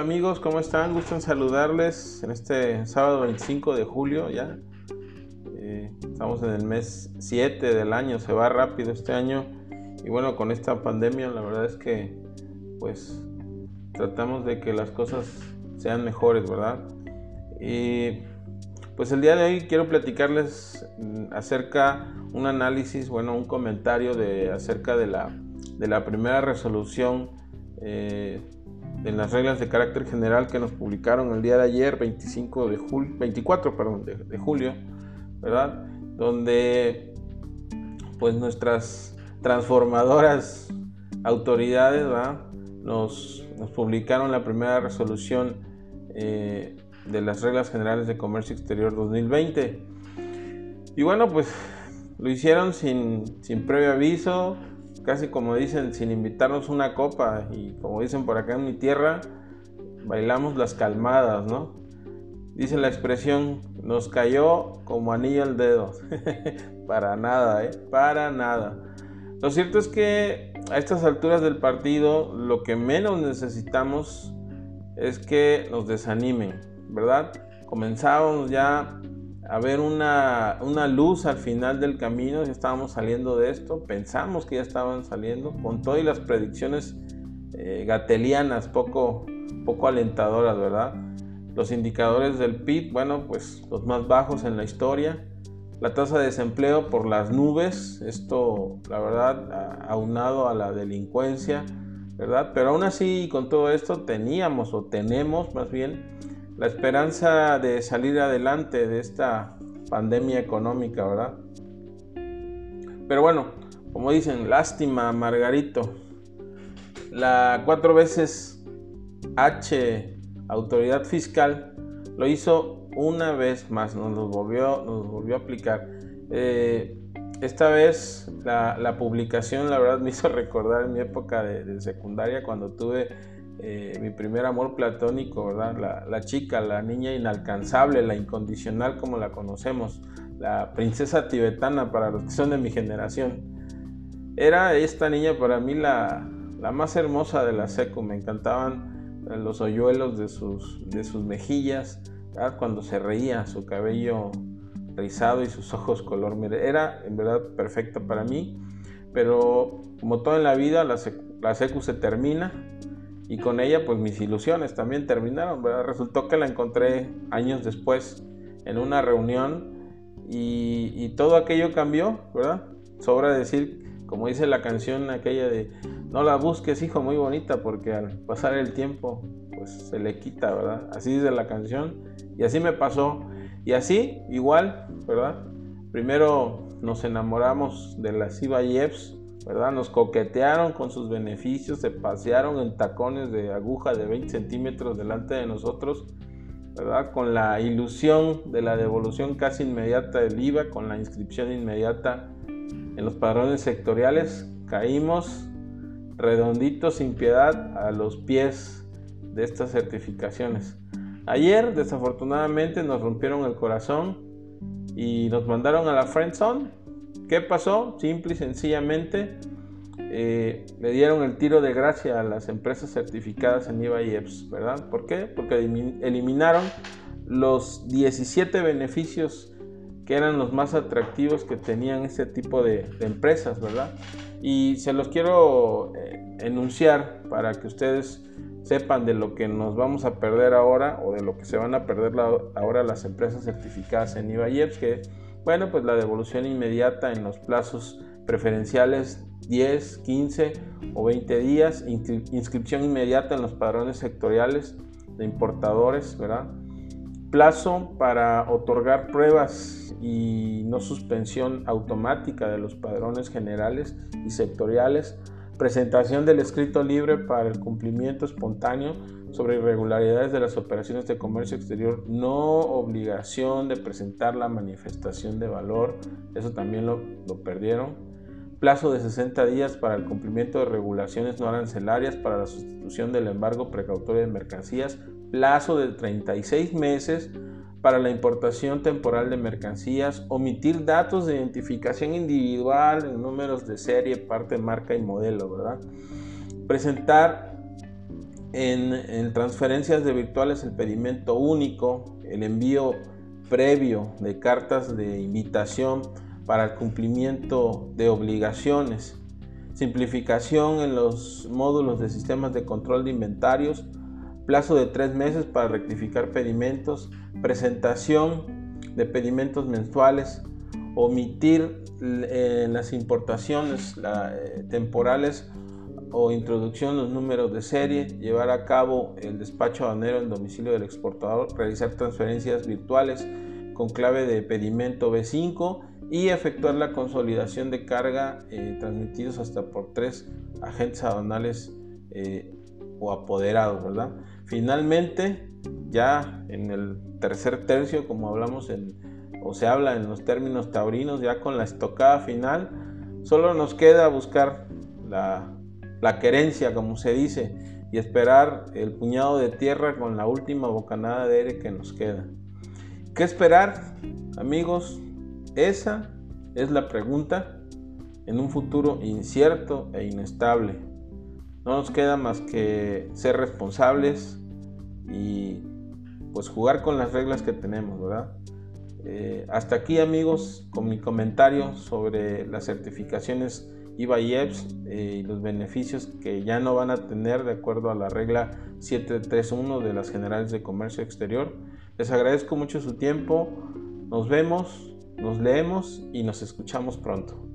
Hola amigos, ¿cómo están? Gusto saludarles en este sábado 25 de julio ya. Eh, estamos en el mes 7 del año, se va rápido este año. Y bueno, con esta pandemia la verdad es que pues tratamos de que las cosas sean mejores, ¿verdad? Y pues el día de hoy quiero platicarles acerca un análisis, bueno, un comentario de acerca de la, de la primera resolución eh, en las reglas de carácter general que nos publicaron el día de ayer, 25 de julio, 24 perdón, de, julio, ¿verdad? Donde pues nuestras transformadoras autoridades Nos, publicaron la primera resolución eh, de las reglas generales de comercio exterior 2020. Y bueno, pues lo hicieron sin, sin previo aviso, casi como dicen, sin invitarnos una copa y como dicen por acá en mi tierra, bailamos las calmadas, ¿no? Dice la expresión, nos cayó como anillo al dedo. para nada, ¿eh? Para nada. Lo cierto es que a estas alturas del partido lo que menos necesitamos es que nos desanimen, ¿verdad? Comenzábamos ya a ver una, luz al final del camino, ya estábamos saliendo de esto, pensamos que ya estaban saliendo, con todas las predicciones eh, gatelianas poco, poco alentadoras, ¿verdad? Los indicadores del PIB, bueno, pues los más bajos en la historia, la tasa de desempleo por las nubes, esto la verdad aunado a la delincuencia, ¿verdad? Pero aún así con todo esto teníamos o tenemos más bien la esperanza de salir adelante de esta pandemia económica, ¿verdad? Pero bueno, como dicen, lástima, Margarito. La cuatro veces H autoridad fiscal lo hizo una vez más, nos lo volvió, nos volvió a aplicar. Eh, esta vez la, publicación, la verdad, me hizo recordar mi época de secundaria cuando tuve eh, mi primer amor platónico. La, chica, la niña inalcanzable, la incondicional como la conocemos, la princesa tibetana para los que son de mi generación. Era esta niña para mí la, más hermosa de la seco, me encantaban los hoyuelos de sus, mejillas, cuando se reía, su cabello rizado y sus ojos color era en verdad perfecta para mí, pero como todo en la vida, la, la secu se termina y con ella pues mis ilusiones también terminaron, ¿verdad? Resultó que la encontré años después en una reunión y, todo aquello cambió, ¿verdad? Sobra decir, como dice la canción aquella de, no la busques hijo, muy bonita, porque al pasar el tiempo pues se le quita, ¿verdad? Así dice la canción y así me pasó. Y así, igual, ¿verdad? Primero nos enamoramos de las Iba Yeps Nos coquetearon con sus beneficios, se pasearon en tacones de aguja de 20 centímetros delante de nosotros, ¿verdad? Con la ilusión de la devolución casi inmediata del IVA, con la inscripción inmediata en los padrones sectoriales, caímos redonditos sin piedad a los pies de estas certificaciones. Ayer, desafortunadamente, nos rompieron el corazón y nos mandaron a la Friend Zone ¿Qué pasó? Simple y sencillamente eh, le dieron el tiro de gracia a las empresas certificadas en IVA y EPS, ¿verdad? ¿Por qué? Porque eliminaron los 17 beneficios que eran los más atractivos que tenían ese tipo de, empresas, ¿verdad? Y se los quiero eh, enunciar para que ustedes sepan de lo que nos vamos a perder ahora o de lo que se van a perder ahora las empresas certificadas en IVA y EPS, que bueno, pues la devolución inmediata en los plazos preferenciales 10, 15 o 20 días, inscripción inmediata en los padrones sectoriales de importadores, ¿verdad? Plazo para otorgar pruebas y no suspensión automática de los padrones generales y sectoriales presentación del escrito libre para el cumplimiento espontáneo sobre irregularidades de las operaciones de comercio exterior, no obligación de presentar la manifestación de valor, eso también lo, lo perdieron. Plazo de 60 días para el cumplimiento de regulaciones no arancelarias para la sustitución del embargo precautorio de mercancías. Plazo de 36 meses para la importación temporal de mercancías, omitir datos de identificación individual, números de serie, parte, marca y modelo, ¿verdad? Presentar En, transferencias de virtuales el pedimento único, el envío previo de cartas de invitación para el cumplimiento de obligaciones, simplificación en los módulos de sistemas de control de inventarios, plazo de tres meses para rectificar pedimentos, presentación de pedimentos mensuales, omitir eh, las importaciones eh, temporales o introducción los números de serie, llevar a cabo el despacho aduanero en domicilio del exportador, realizar transferencias virtuales con clave de pedimento B5 y efectuar la consolidación de carga eh, transmitidos hasta por tres agentes aduanales eh, o apoderados, ¿verdad? Finalmente, ya en el tercer tercio, como hablamos en, o se habla en los términos taurinos, ya con la estocada final, solo nos queda buscar la la querencia, como se dice, y esperar el puñado de tierra con la última bocanada de aire que nos queda. ¿Qué esperar, amigos? Esa es la pregunta en un futuro incierto e inestable. No nos queda más que ser responsables y pues jugar con las reglas que tenemos, ¿verdad? Eh, hasta aquí amigos con mi comentario sobre las certificaciones IVA y EPS eh, y los beneficios que ya no van a tener de acuerdo a la regla 731 de las generales de comercio exterior. Les agradezco mucho su tiempo, nos vemos, nos leemos y nos escuchamos pronto.